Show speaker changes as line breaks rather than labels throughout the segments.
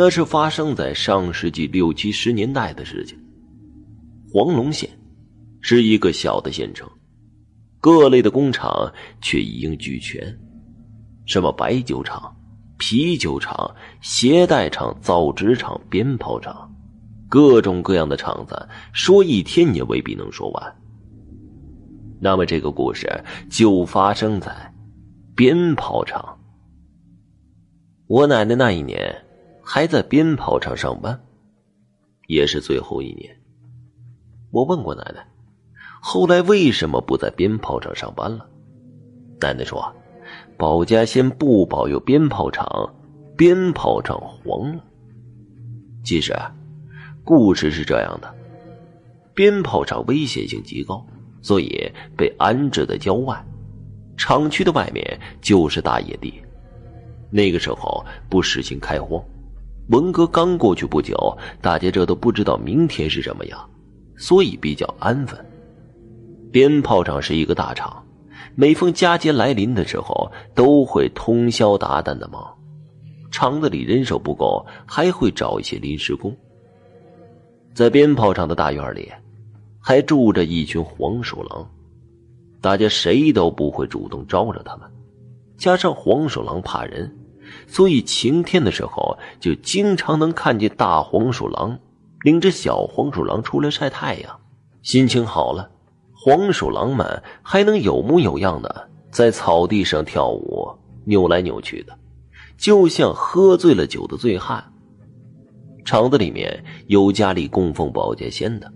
那是发生在上世纪六七十年代的事情。黄龙县是一个小的县城，各类的工厂却一应俱全，什么白酒厂、啤酒厂、鞋带厂、造纸厂、鞭炮厂，各种各样的厂子，说一天也未必能说完。那么，这个故事就发生在鞭炮厂。我奶奶那一年还在鞭炮厂上班，也是最后一年。我问过奶奶，后来为什么不在鞭炮厂上班了？奶奶说：“保家县不保有鞭炮厂，鞭炮厂黄了。”其实啊，故事是这样的：鞭炮厂危险性极高。所以被安置在郊外，厂区的外面就是大野地。那个时候不实行开荒，文革刚过去不久，大家这都不知道明天是什么样，所以比较安分。鞭炮厂是一个大厂，每逢佳节来临的时候，都会通宵达旦的忙。厂子里人手不够，还会找一些临时工。在鞭炮厂的大院里。还住着一群黄鼠狼，大家谁都不会主动招惹他们。加上黄鼠狼怕人，所以晴天的时候就经常能看见大黄鼠狼领着小黄鼠狼出来晒太阳。心情好了，黄鼠狼们还能有模有样的在草地上跳舞，扭来扭去的，就像喝醉了酒的醉汉。厂子里面有家里供奉保家仙的。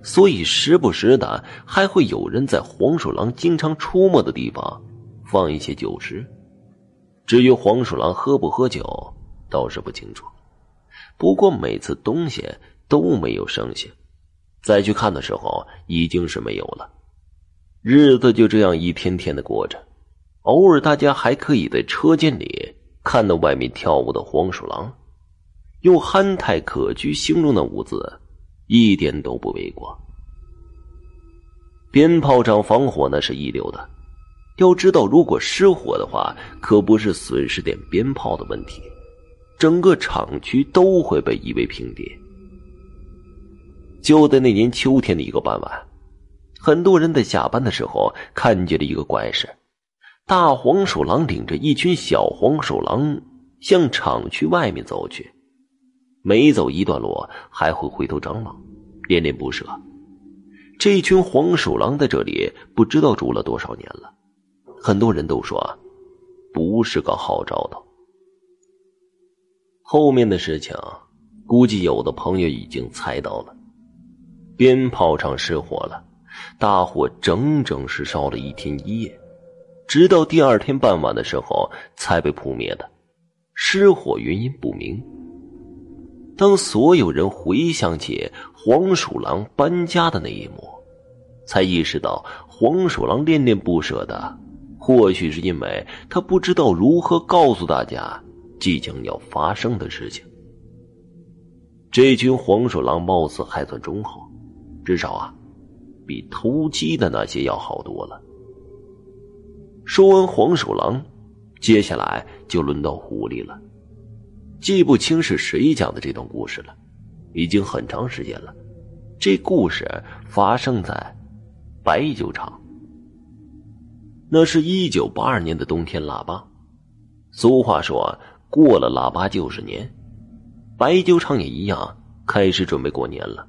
所以，时不时的还会有人在黄鼠狼经常出没的地方放一些酒食。至于黄鼠狼喝不喝酒，倒是不清楚。不过每次东西都没有剩下，再去看的时候已经是没有了。日子就这样一天天的过着，偶尔大家还可以在车间里看到外面跳舞的黄鼠狼，用憨态可掬形容那舞姿。一点都不为过。鞭炮厂防火那是一流的，要知道，如果失火的话，可不是损失点鞭炮的问题，整个厂区都会被夷为平地。就在那年秋天的一个傍晚，很多人在下班的时候看见了一个怪事：大黄鼠狼领着一群小黄鼠狼向厂区外面走去。每走一段路，还会回头张望，恋恋不舍。这群黄鼠狼在这里不知道住了多少年了，很多人都说，不是个好兆头。后面的事情，估计有的朋友已经猜到了。鞭炮厂失火了，大火整整是烧了一天一夜，直到第二天傍晚的时候才被扑灭的，失火原因不明。当所有人回想起黄鼠狼搬家的那一幕，才意识到黄鼠狼恋恋不舍的，或许是因为他不知道如何告诉大家即将要发生的事情。这群黄鼠狼貌似还算忠厚，至少啊，比偷鸡的那些要好多了。说完黄鼠狼，接下来就轮到狐狸了。记不清是谁讲的这段故事了，已经很长时间了。这故事发生在白酒厂。那是一九八二年的冬天腊八，俗话说过了腊八就是年，白酒厂也一样，开始准备过年了。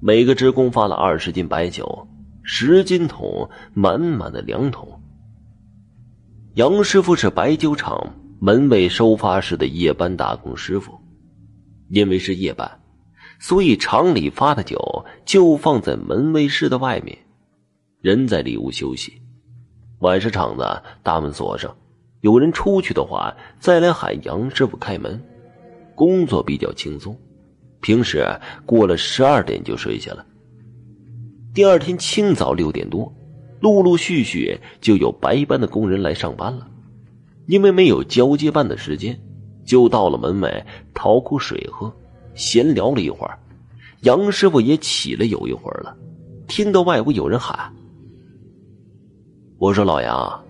每个职工发了二十斤白酒，十斤桶，满满的两桶。杨师傅是白酒厂。门卫收发室的夜班打工师傅，因为是夜班，所以厂里发的酒就放在门卫室的外面，人在里屋休息。晚上厂子大门锁上，有人出去的话再来喊杨师傅开门。工作比较轻松，平时过了十二点就睡下了。第二天清早六点多，陆陆续续就有白班的工人来上班了。因为没有交接班的时间，就到了门外讨口水喝，闲聊了一会儿。杨师傅也起了有一会儿了，听到外屋有人喊：“我说老杨，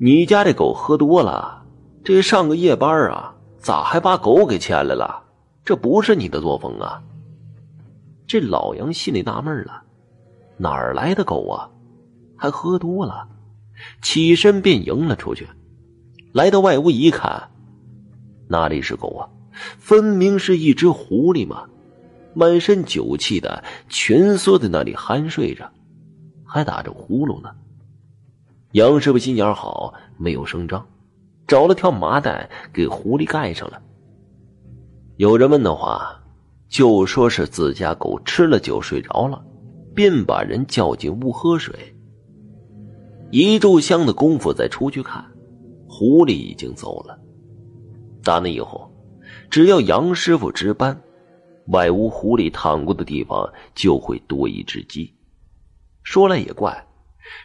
你家这狗喝多了，这上个夜班啊，咋还把狗给牵来了？这不是你的作风啊！这老杨心里纳闷了，哪儿来的狗啊？还喝多了，起身便迎了出去。来到外屋一看，哪里是狗啊？分明是一只狐狸嘛！满身酒气的，蜷缩在那里酣睡着，还打着呼噜呢。杨师傅心眼好，没有声张，找了条麻袋给狐狸盖上了。有人问的话，就说是自家狗吃了酒睡着了，便把人叫进屋喝水。一炷香的功夫再出去看，狐狸已经走了。打那以后，只要杨师傅值班，外屋狐狸躺过的地方就会多一只鸡。说来也怪，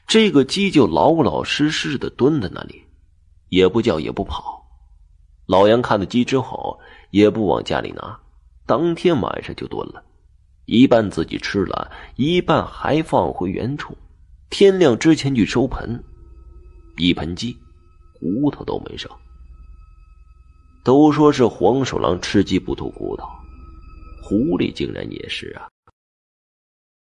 这个鸡就老老实实的蹲在那里，也不叫也不跑。老杨看了鸡之后。也不往家里拿，当天晚上就炖了，一半自己吃了，一半还放回原处。天亮之前去收盆，一盆鸡，骨头都没剩。都说是黄鼠狼吃鸡不吐骨头，狐狸竟然也是啊。